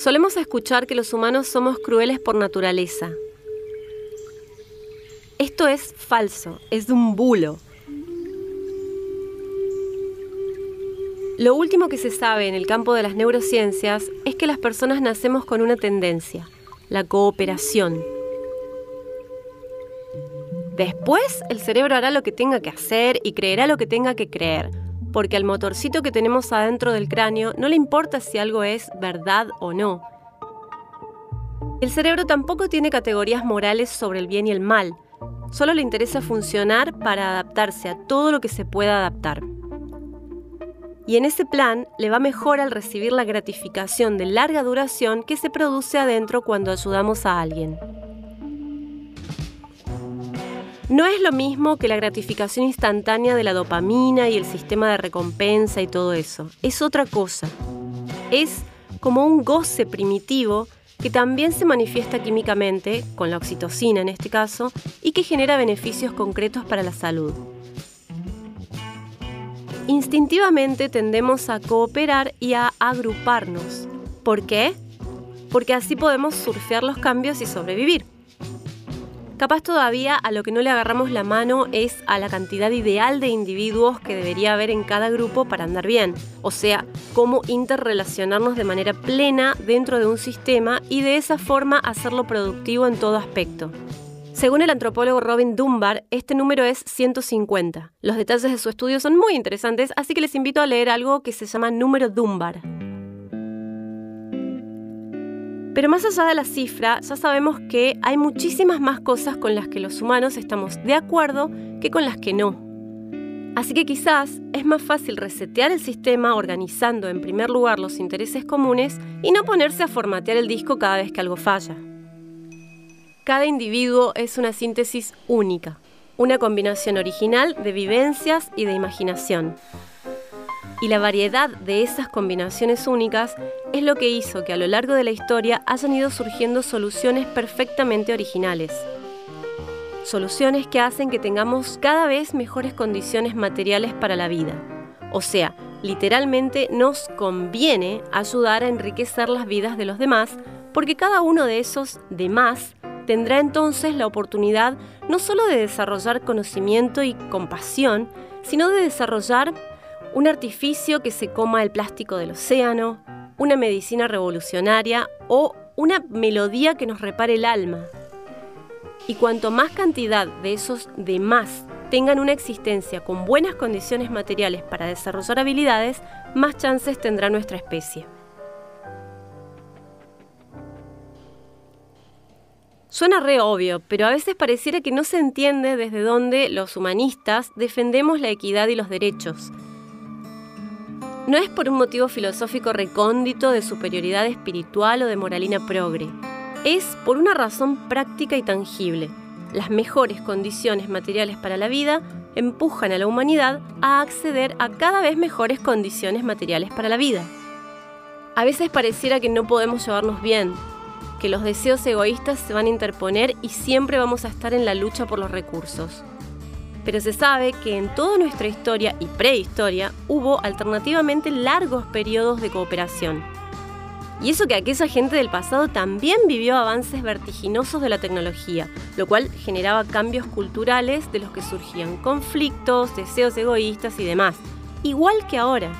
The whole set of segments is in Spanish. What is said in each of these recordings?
Solemos escuchar que los humanos somos crueles por naturaleza. Esto es falso, es un bulo. Lo último que se sabe en el campo de las neurociencias es que las personas nacemos con una tendencia, la cooperación. Después el cerebro hará lo que tenga que hacer y creerá lo que tenga que creer, porque al motorcito que tenemos adentro del cráneo no le importa si algo es verdad o no. El cerebro tampoco tiene categorías morales sobre el bien y el mal, solo le interesa funcionar para adaptarse a todo lo que se pueda adaptar. Y en ese plan le va mejor al recibir la gratificación de larga duración que se produce adentro cuando ayudamos a alguien. No es lo mismo que la gratificación instantánea de la dopamina y el sistema de recompensa y todo eso. Es otra cosa. Es como un goce primitivo que también se manifiesta químicamente, con la oxitocina en este caso, y que genera beneficios concretos para la salud. Instintivamente tendemos a cooperar y a agruparnos. ¿Por qué? Porque así podemos surfear los cambios y sobrevivir. Capaz todavía a lo que no le agarramos la mano es a la cantidad ideal de individuos que debería haber en cada grupo para andar bien, o sea, cómo interrelacionarnos de manera plena dentro de un sistema y de esa forma hacerlo productivo en todo aspecto. Según el antropólogo Robin Dunbar, este número es 150. Los detalles de su estudio son muy interesantes, así que les invito a leer algo que se llama número Dunbar. Pero más allá de la cifra, ya sabemos que hay muchísimas más cosas con las que los humanos estamos de acuerdo que con las que no. Así que quizás es más fácil resetear el sistema organizando en primer lugar los intereses comunes y no ponerse a formatear el disco cada vez que algo falla. Cada individuo es una síntesis única, una combinación original de vivencias y de imaginación. Y la variedad de esas combinaciones únicas es lo que hizo que a lo largo de la historia hayan ido surgiendo soluciones perfectamente originales. Soluciones que hacen que tengamos cada vez mejores condiciones materiales para la vida. O sea, literalmente nos conviene ayudar a enriquecer las vidas de los demás porque cada uno de esos demás tendrá entonces la oportunidad no solo de desarrollar conocimiento y compasión, sino de desarrollar un artificio que se coma el plástico del océano, una medicina revolucionaria o una melodía que nos repare el alma. Y cuanto más cantidad de esos demás tengan una existencia con buenas condiciones materiales para desarrollar habilidades, más chances tendrá nuestra especie. Suena re obvio, pero a veces pareciera que no se entiende desde dónde los humanistas defendemos la equidad y los derechos no es por un motivo filosófico recóndito de superioridad espiritual o de moralina progre. Es por una razón práctica y tangible. Las mejores condiciones materiales para la vida empujan a la humanidad a acceder a cada vez mejores condiciones materiales para la vida. A veces pareciera que no podemos llevarnos bien, que los deseos egoístas se van a interponer y siempre vamos a estar en la lucha por los recursos pero se sabe que en toda nuestra historia y prehistoria hubo alternativamente largos periodos de cooperación. Y eso que aquella gente del pasado también vivió avances vertiginosos de la tecnología, lo cual generaba cambios culturales de los que surgían conflictos, deseos egoístas y demás, igual que ahora.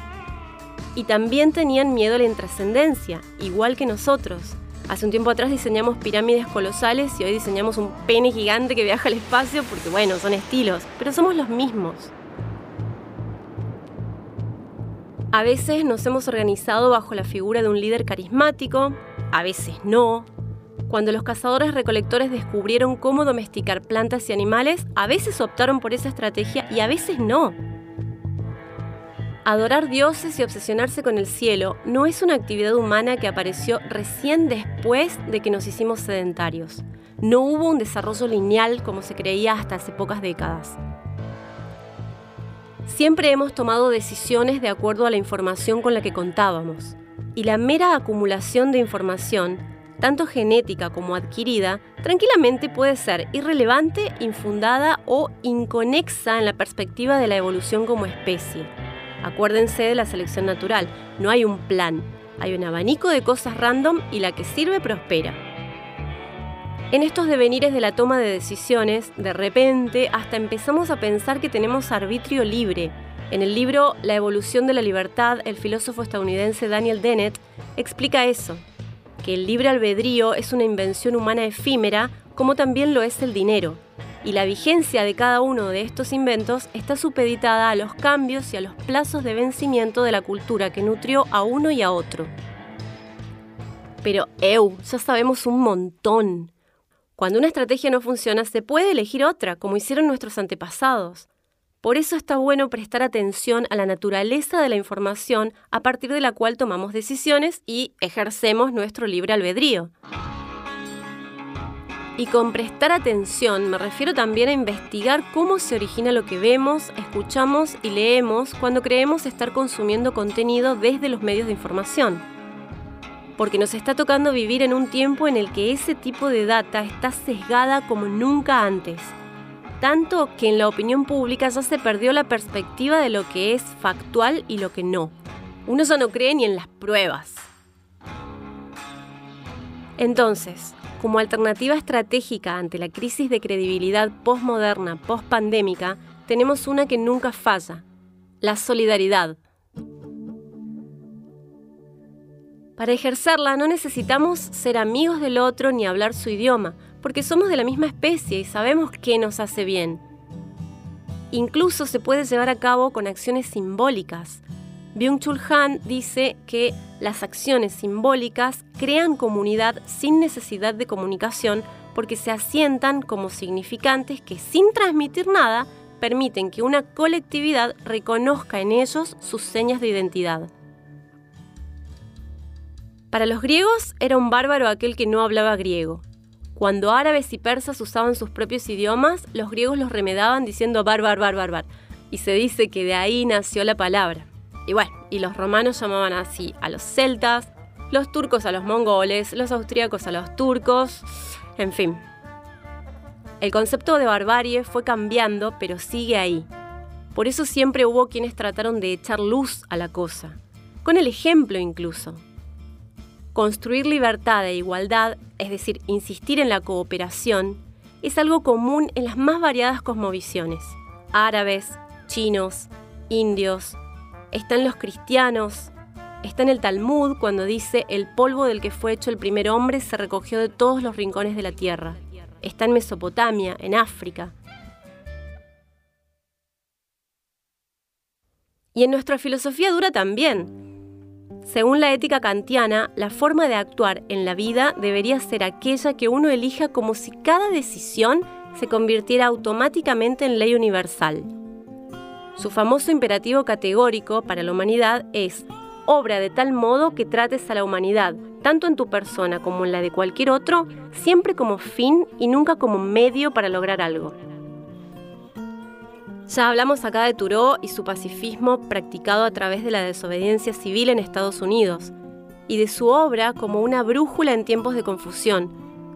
Y también tenían miedo a la intrascendencia, igual que nosotros. Hace un tiempo atrás diseñamos pirámides colosales y hoy diseñamos un pene gigante que viaja al espacio porque, bueno, son estilos, pero somos los mismos. A veces nos hemos organizado bajo la figura de un líder carismático, a veces no. Cuando los cazadores recolectores descubrieron cómo domesticar plantas y animales, a veces optaron por esa estrategia y a veces no. Adorar dioses y obsesionarse con el cielo no es una actividad humana que apareció recién después de que nos hicimos sedentarios. No hubo un desarrollo lineal como se creía hasta hace pocas décadas. Siempre hemos tomado decisiones de acuerdo a la información con la que contábamos. Y la mera acumulación de información, tanto genética como adquirida, tranquilamente puede ser irrelevante, infundada o inconexa en la perspectiva de la evolución como especie. Acuérdense de la selección natural, no hay un plan, Hay un abanico de cosas random y la que sirve prospera. En estos devenires de la toma de decisiones, de repente hasta empezamos a pensar que tenemos arbitrio libre. En el libro La evolución de la libertad, el filósofo estadounidense Daniel Dennett explica eso, que el libre albedrío es una invención humana efímera, como también lo es el dinero, y la vigencia de cada uno de estos inventos está supeditada a los cambios y a los plazos de vencimiento de la cultura que nutrió a uno y a otro. Pero, eu, ya sabemos un montón. Cuando una estrategia no funciona, se puede elegir otra, como hicieron nuestros antepasados. Por eso está bueno prestar atención a la naturaleza de la información a partir de la cual tomamos decisiones y ejercemos nuestro libre albedrío. Y con prestar atención me refiero también a investigar cómo se origina lo que vemos, escuchamos y leemos cuando creemos estar consumiendo contenido desde los medios de información. Porque nos está tocando vivir en un tiempo en el que ese tipo de data está sesgada como nunca antes. Tanto que en la opinión pública ya se perdió la perspectiva de lo que es factual y lo que no. Uno ya no cree ni en las pruebas. Entonces, como alternativa estratégica ante la crisis de credibilidad postmoderna, postpandémica, tenemos una que nunca falla, la solidaridad. Para ejercerla no necesitamos ser amigos del otro ni hablar su idioma, porque somos de la misma especie y sabemos qué nos hace bien. Incluso se puede llevar a cabo con acciones simbólicas, Byung-Chul Han dice que las acciones simbólicas crean comunidad sin necesidad de comunicación porque se asientan como significantes que sin transmitir nada permiten que una colectividad reconozca en ellos sus señas de identidad. Para los griegos era un bárbaro aquel que no hablaba griego. Cuando árabes y persas usaban sus propios idiomas, los griegos los remedaban diciendo barbar, barbar, bar, y se dice que de ahí nació la palabra. Y bueno, y los romanos llamaban así a los celtas, los turcos a los mongoles, los austríacos a los turcos, en fin. El concepto de barbarie fue cambiando, pero sigue ahí. Por eso siempre hubo quienes trataron de echar luz a la cosa, con el ejemplo incluso. Construir libertad e igualdad, es decir, insistir en la cooperación, es algo común en las más variadas cosmovisiones. Árabes, chinos, indios, están los cristianos, está en el Talmud cuando dice el polvo del que fue hecho el primer hombre se recogió de todos los rincones de la tierra. Está en Mesopotamia, en África. Y en nuestra filosofía dura también. Según la ética kantiana, la forma de actuar en la vida debería ser aquella que uno elija como si cada decisión se convirtiera automáticamente en ley universal. Su famoso imperativo categórico para la humanidad es obra de tal modo que trates a la humanidad, tanto en tu persona como en la de cualquier otro, siempre como fin y nunca como medio para lograr algo. Ya hablamos acá de Thoreau y su pacifismo practicado a través de la desobediencia civil en Estados Unidos, y de su obra como una brújula en tiempos de confusión.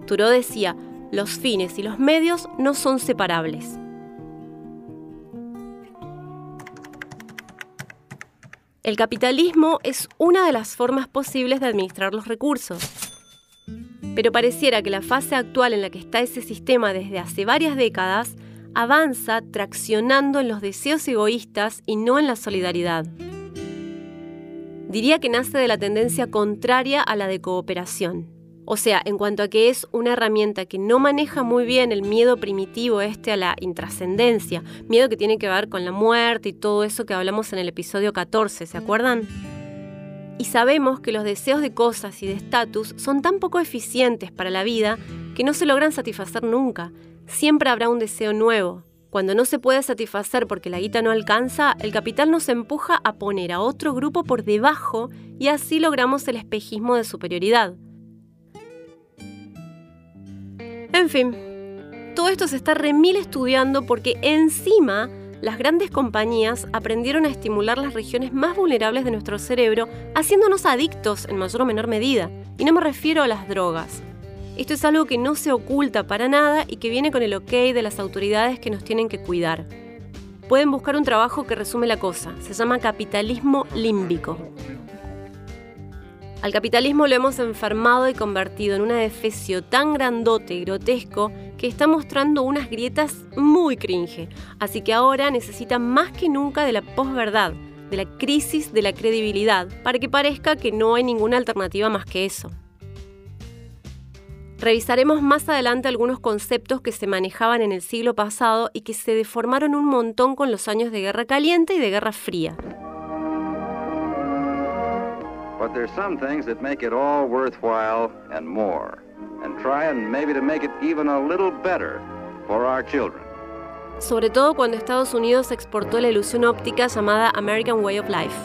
Thoreau decía, los fines y los medios no son separables. El capitalismo es una de las formas posibles de administrar los recursos. Pero pareciera que la fase actual en la que está ese sistema desde hace varias décadas avanza traccionando en los deseos egoístas y no en la solidaridad. Diría que nace de la tendencia contraria a la de cooperación. O sea, en cuanto a que es una herramienta que no maneja muy bien el miedo primitivo este a la intrascendencia, miedo que tiene que ver con la muerte y todo eso que hablamos en el episodio 14, ¿se acuerdan? Y sabemos que los deseos de cosas y de estatus son tan poco eficientes para la vida que no se logran satisfacer nunca. Siempre habrá un deseo nuevo. Cuando no se puede satisfacer porque la guita no alcanza, el capital nos empuja a poner a otro grupo por debajo y así logramos el espejismo de superioridad. En fin, todo esto se está remil estudiando porque encima las grandes compañías aprendieron a estimular las regiones más vulnerables de nuestro cerebro, haciéndonos adictos en mayor o menor medida. Y no me refiero a las drogas. Esto es algo que no se oculta para nada y que viene con el ok de las autoridades que nos tienen que cuidar. Pueden buscar un trabajo que resume la cosa. Se llama capitalismo límbico. Al capitalismo lo hemos enfermado y convertido en un adefesio tan grandote y grotesco que está mostrando unas grietas muy cringe. Así que ahora necesita más que nunca de la posverdad, de la crisis de la credibilidad, para que parezca que no hay ninguna alternativa más que eso. Revisaremos más adelante algunos conceptos que se manejaban en el siglo pasado y que se deformaron un montón con los años de Guerra Caliente y de Guerra Fría. But there's some things that make it all worthwhile and more. And try and maybe to make it even a little better for our children. Sobre todo cuando Estados Unidos exportó la ilusión óptica llamada American Way of Life.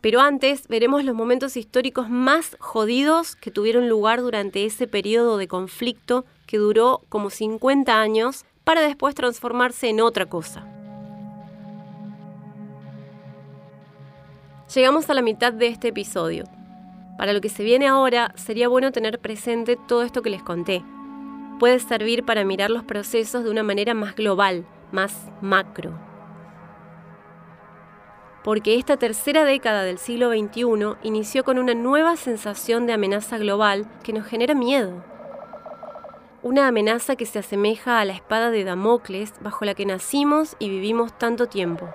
Pero antes veremos los momentos históricos más jodidos que tuvieron lugar durante ese periodo de conflicto que duró como 50 años para después transformarse en otra cosa. Llegamos a la mitad de este episodio. Para lo que se viene ahora, sería bueno tener presente todo esto que les conté. Puede servir para mirar los procesos de una manera más global, más macro. Porque esta tercera década del siglo XXI inició con una nueva sensación de amenaza global que nos genera miedo una amenaza que se asemeja a la espada de Damocles bajo la que nacimos y vivimos tanto tiempo.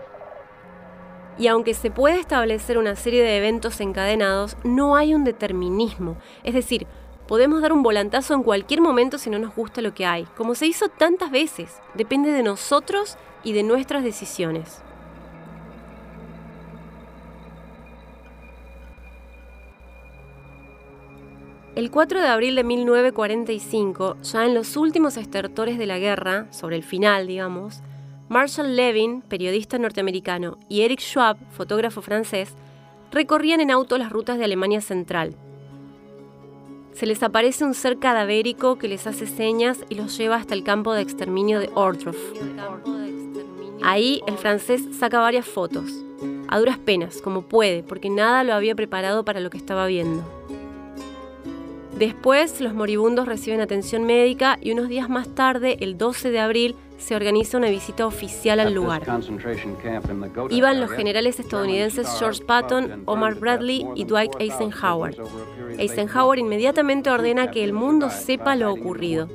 Y aunque se puede establecer una serie de eventos encadenados, no hay un determinismo. Es decir, podemos dar un volantazo en cualquier momento si no nos gusta lo que hay, como se hizo tantas veces. Depende de nosotros y de nuestras decisiones. El 4 de abril de 1945, ya en los últimos estertores de la guerra, sobre el final, digamos, Marshall Levin, periodista norteamericano, y Eric Schwab, fotógrafo francés, recorrían en auto las rutas de Alemania Central. Se les aparece un ser cadavérico que les hace señas y los lleva hasta el campo de exterminio de Ordorf. Ahí el francés saca varias fotos, a duras penas, como puede, porque nada lo había preparado para lo que estaba viendo. Después, los moribundos reciben atención médica y unos días más tarde, el 12 de abril, se organiza una visita oficial al lugar. Iban los generales estadounidenses George Patton, Omar Bradley y Dwight Eisenhower. Eisenhower inmediatamente ordena que el mundo sepa lo ocurrido.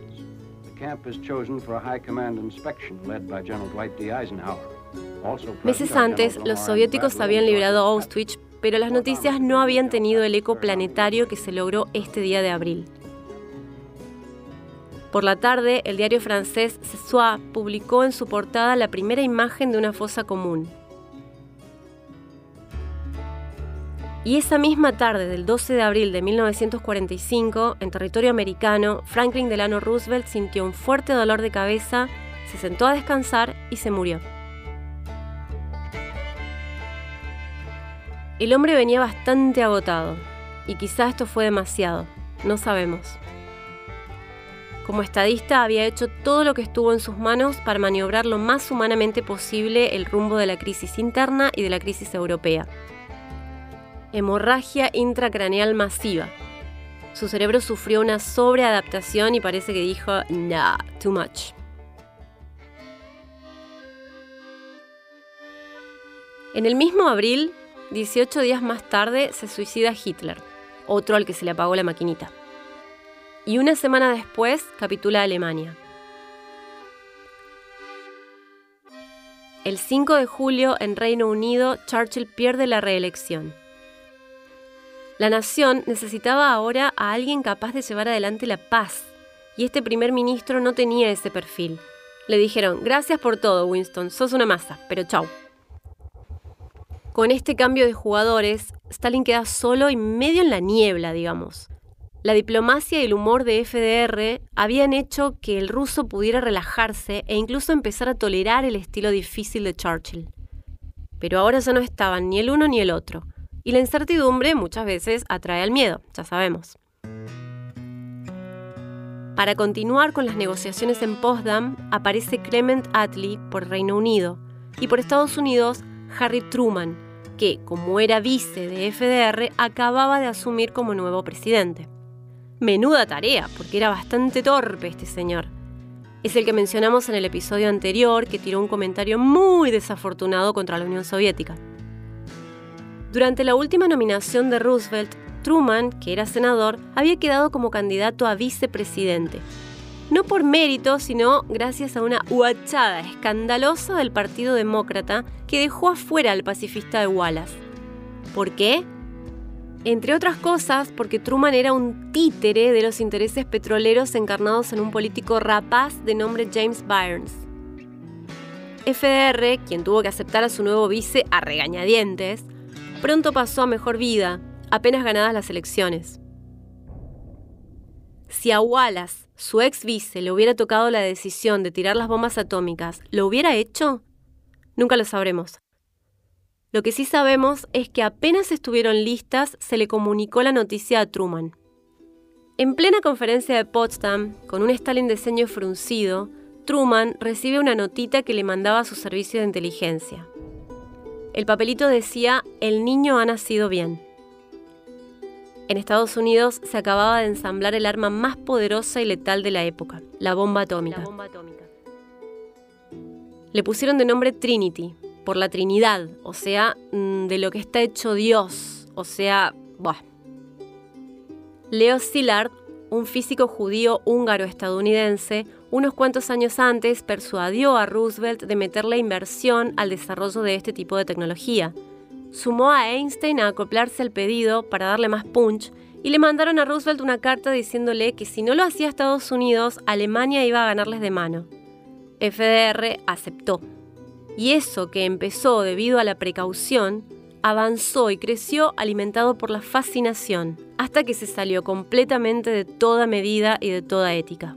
Meses antes, los soviéticos habían librado Auschwitz pero las noticias no habían tenido el eco planetario que se logró este día de abril. Por la tarde, el diario francés Ce Soir publicó en su portada la primera imagen de una fosa común. Y esa misma tarde del 12 de abril de 1945, en territorio americano, Franklin Delano Roosevelt sintió un fuerte dolor de cabeza, se sentó a descansar y se murió. El hombre venía bastante agotado, y quizá esto fue demasiado, no sabemos. Como estadista había hecho todo lo que estuvo en sus manos para maniobrar lo más humanamente posible el rumbo de la crisis interna y de la crisis europea. Hemorragia intracraneal masiva. Su cerebro sufrió una sobreadaptación y parece que dijo, nah, too much. En el mismo abril, 18 días más tarde se suicida Hitler, otro al que se le apagó la maquinita. Y una semana después capitula Alemania. El 5 de julio en Reino Unido, Churchill pierde la reelección. La nación necesitaba ahora a alguien capaz de llevar adelante la paz, y este primer ministro no tenía ese perfil. Le dijeron, gracias por todo, Winston, sos una masa, pero chau. Con este cambio de jugadores, Stalin queda solo y medio en la niebla, digamos. La diplomacia y el humor de FDR habían hecho que el ruso pudiera relajarse e incluso empezar a tolerar el estilo difícil de Churchill. Pero ahora ya no estaban ni el uno ni el otro, y la incertidumbre muchas veces atrae al miedo, ya sabemos. Para continuar con las negociaciones en Potsdam, aparece Clement Attlee por Reino Unido, y por Estados Unidos Harry Truman, que, como era vice de FDR, acababa de asumir como nuevo presidente. Menuda tarea, porque era bastante torpe este señor. Es el que mencionamos en el episodio anterior, que tiró un comentario muy desafortunado contra la Unión Soviética. Durante la última nominación de Roosevelt, Truman, que era senador, había quedado como candidato a vicepresidente. No por mérito, sino gracias a una huachada escandalosa del Partido Demócrata que dejó afuera al pacifista de Wallace. ¿Por qué? Entre otras cosas, porque Truman era un títere de los intereses petroleros encarnados en un político rapaz de nombre James Byrnes. FDR, quien tuvo que aceptar a su nuevo vice a regañadientes, pronto pasó a mejor vida, apenas ganadas las elecciones. Si a Wallace, su ex vice, le hubiera tocado la decisión de tirar las bombas atómicas, ¿lo hubiera hecho? Nunca lo sabremos. Lo que sí sabemos es que apenas estuvieron listas, se le comunicó la noticia a Truman. En plena conferencia de Potsdam, con un Stalin de ceño fruncido, Truman recibe una notita que le mandaba a su servicio de inteligencia. El papelito decía, el niño ha nacido bien. En Estados Unidos se acababa de ensamblar el arma más poderosa y letal de la época, la bomba atómica. Le pusieron de nombre Trinity, por la Trinidad, o sea, mm, de lo que está hecho Dios, o sea, bah. Leo Szilard, un físico judío húngaro-estadounidense, unos cuantos años antes persuadió a Roosevelt de meter la inversión al desarrollo de este tipo de tecnología. Sumó a Einstein a acoplarse al pedido para darle más punch y le mandaron a Roosevelt una carta diciéndole que si no lo hacía Estados Unidos, Alemania iba a ganarles de mano. FDR aceptó. Y eso que empezó debido a la precaución, avanzó y creció alimentado por la fascinación, hasta que se salió completamente de toda medida y de toda ética.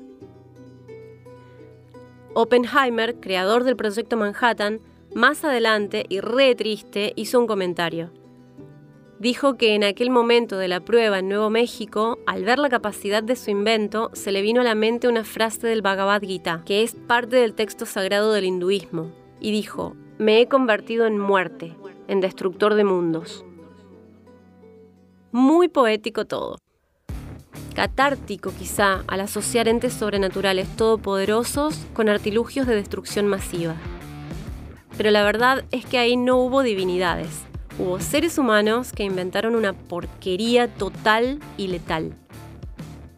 Oppenheimer, creador del proyecto Manhattan, más adelante y re triste hizo un comentario. Dijo que en aquel momento de la prueba en Nuevo México, al ver la capacidad de su invento, se le vino a la mente una frase del Bhagavad Gita, que es parte del texto sagrado del hinduismo, y dijo, me he convertido en muerte, en destructor de mundos. Muy poético todo. Catártico quizá al asociar entes sobrenaturales todopoderosos con artilugios de destrucción masiva. Pero la verdad es que ahí no hubo divinidades, hubo seres humanos que inventaron una porquería total y letal.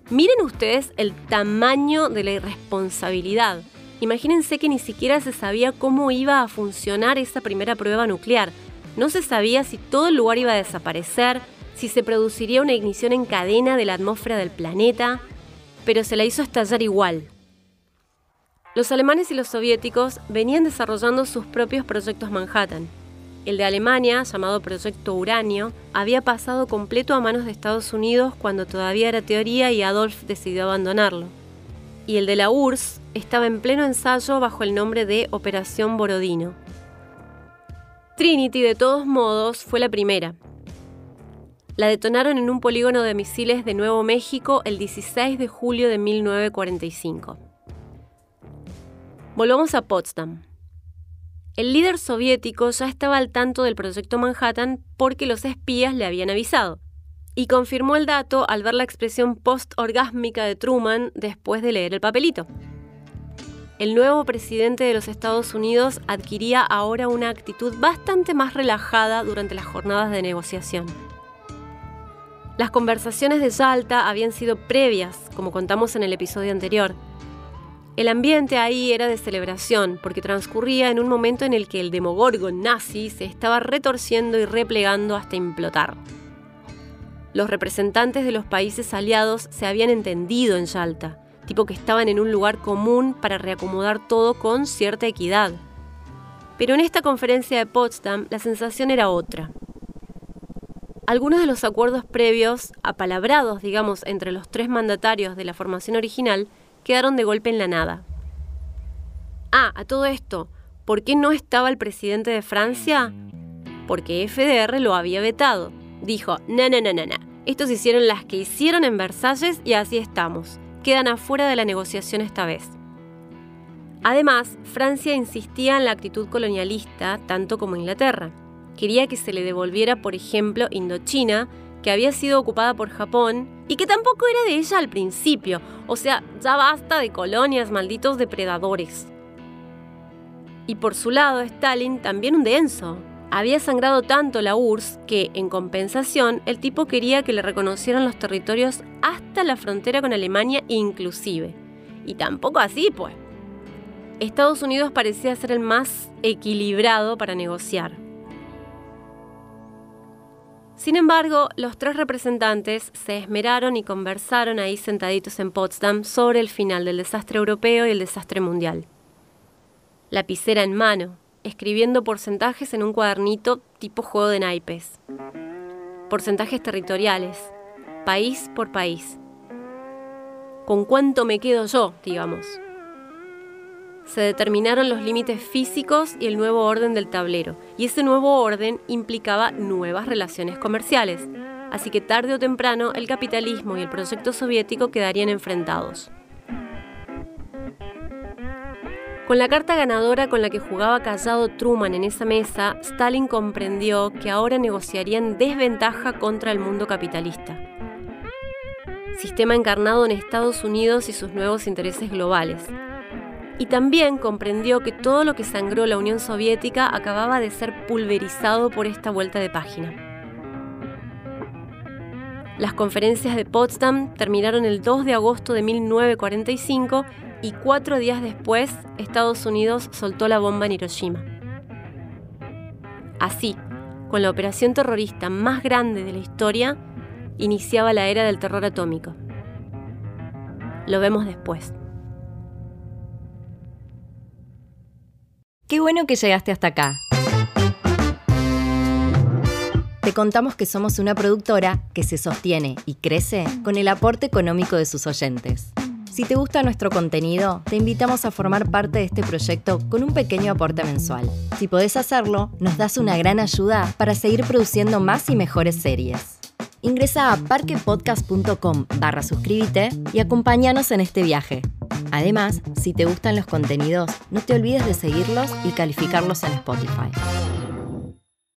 Miren ustedes el tamaño de la irresponsabilidad Imagínense que ni siquiera se sabía cómo iba a funcionar esa primera prueba nuclear. No se sabía si todo el lugar iba a desaparecer, si se produciría una ignición en cadena de la atmósfera del planeta, pero se la hizo estallar igual. Los alemanes y los soviéticos venían desarrollando sus propios proyectos Manhattan. El de Alemania, llamado Proyecto Uranio, había pasado completo a manos de Estados Unidos cuando todavía era teoría y Adolf decidió abandonarlo y el de la URSS estaba en pleno ensayo bajo el nombre de Operación Borodino. Trinity, de todos modos, fue la primera. La detonaron en un polígono de misiles de Nuevo México el 16 de julio de 1945. Volvamos a Potsdam. El líder soviético ya estaba al tanto del proyecto Manhattan porque los espías le habían avisado y confirmó el dato al ver la expresión post-orgásmica de Truman después de leer el papelito. El nuevo presidente de los Estados Unidos adquiría ahora una actitud bastante más relajada durante las jornadas de negociación. Las conversaciones de Yalta habían sido previas, como contamos en el episodio anterior. El ambiente ahí era de celebración, porque transcurría en un momento en el que el demogorgon nazi se estaba retorciendo y replegando hasta implotar. Los representantes de los países aliados se habían entendido en Yalta, tipo que estaban en un lugar común para reacomodar todo con cierta equidad. Pero en esta conferencia de Potsdam la sensación era otra. Algunos de los acuerdos previos, apalabrados, digamos, entre los tres mandatarios de la formación original, quedaron de golpe en la nada. Ah, a todo esto, ¿por qué no estaba el presidente de Francia? Porque FDR lo había vetado dijo, no, no, no, no, no. Estos hicieron las que hicieron en Versalles y así estamos. Quedan afuera de la negociación esta vez. Además, Francia insistía en la actitud colonialista tanto como Inglaterra. Quería que se le devolviera, por ejemplo, Indochina, que había sido ocupada por Japón y que tampoco era de ella al principio. O sea, ya basta de colonias, malditos depredadores. Y por su lado, Stalin también un denso. Había sangrado tanto la URSS que, en compensación, el tipo quería que le reconocieran los territorios hasta la frontera con Alemania inclusive. Y tampoco así, pues. Estados Unidos parecía ser el más equilibrado para negociar. Sin embargo, los tres representantes se esmeraron y conversaron ahí sentaditos en Potsdam sobre el final del desastre europeo y el desastre mundial. Lapicera en mano, escribiendo porcentajes en un cuadernito tipo juego de naipes. Porcentajes territoriales, país por país. ¿Con cuánto me quedo yo, digamos? Se determinaron los límites físicos y el nuevo orden del tablero, y ese nuevo orden implicaba nuevas relaciones comerciales, así que tarde o temprano el capitalismo y el proyecto soviético quedarían enfrentados. Con la carta ganadora con la que jugaba callado Truman en esa mesa, Stalin comprendió que ahora negociaría en desventaja contra el mundo capitalista. Sistema encarnado en Estados Unidos y sus nuevos intereses globales. Y también comprendió que todo lo que sangró la Unión Soviética acababa de ser pulverizado por esta vuelta de página. Las conferencias de Potsdam terminaron el 2 de agosto de 1945 y cuatro días después Estados Unidos soltó la bomba en Hiroshima. Así, con la operación terrorista más grande de la historia, iniciaba la era del terror atómico. Lo vemos después. Qué bueno que llegaste hasta acá. Te contamos que somos una productora que se sostiene y crece con el aporte económico de sus oyentes. Si te gusta nuestro contenido, te invitamos a formar parte de este proyecto con un pequeño aporte mensual. Si podés hacerlo, nos das una gran ayuda para seguir produciendo más y mejores series. Ingresa a parquepodcast.com barra suscríbete y acompáñanos en este viaje. Además, si te gustan los contenidos, no te olvides de seguirlos y calificarlos en Spotify.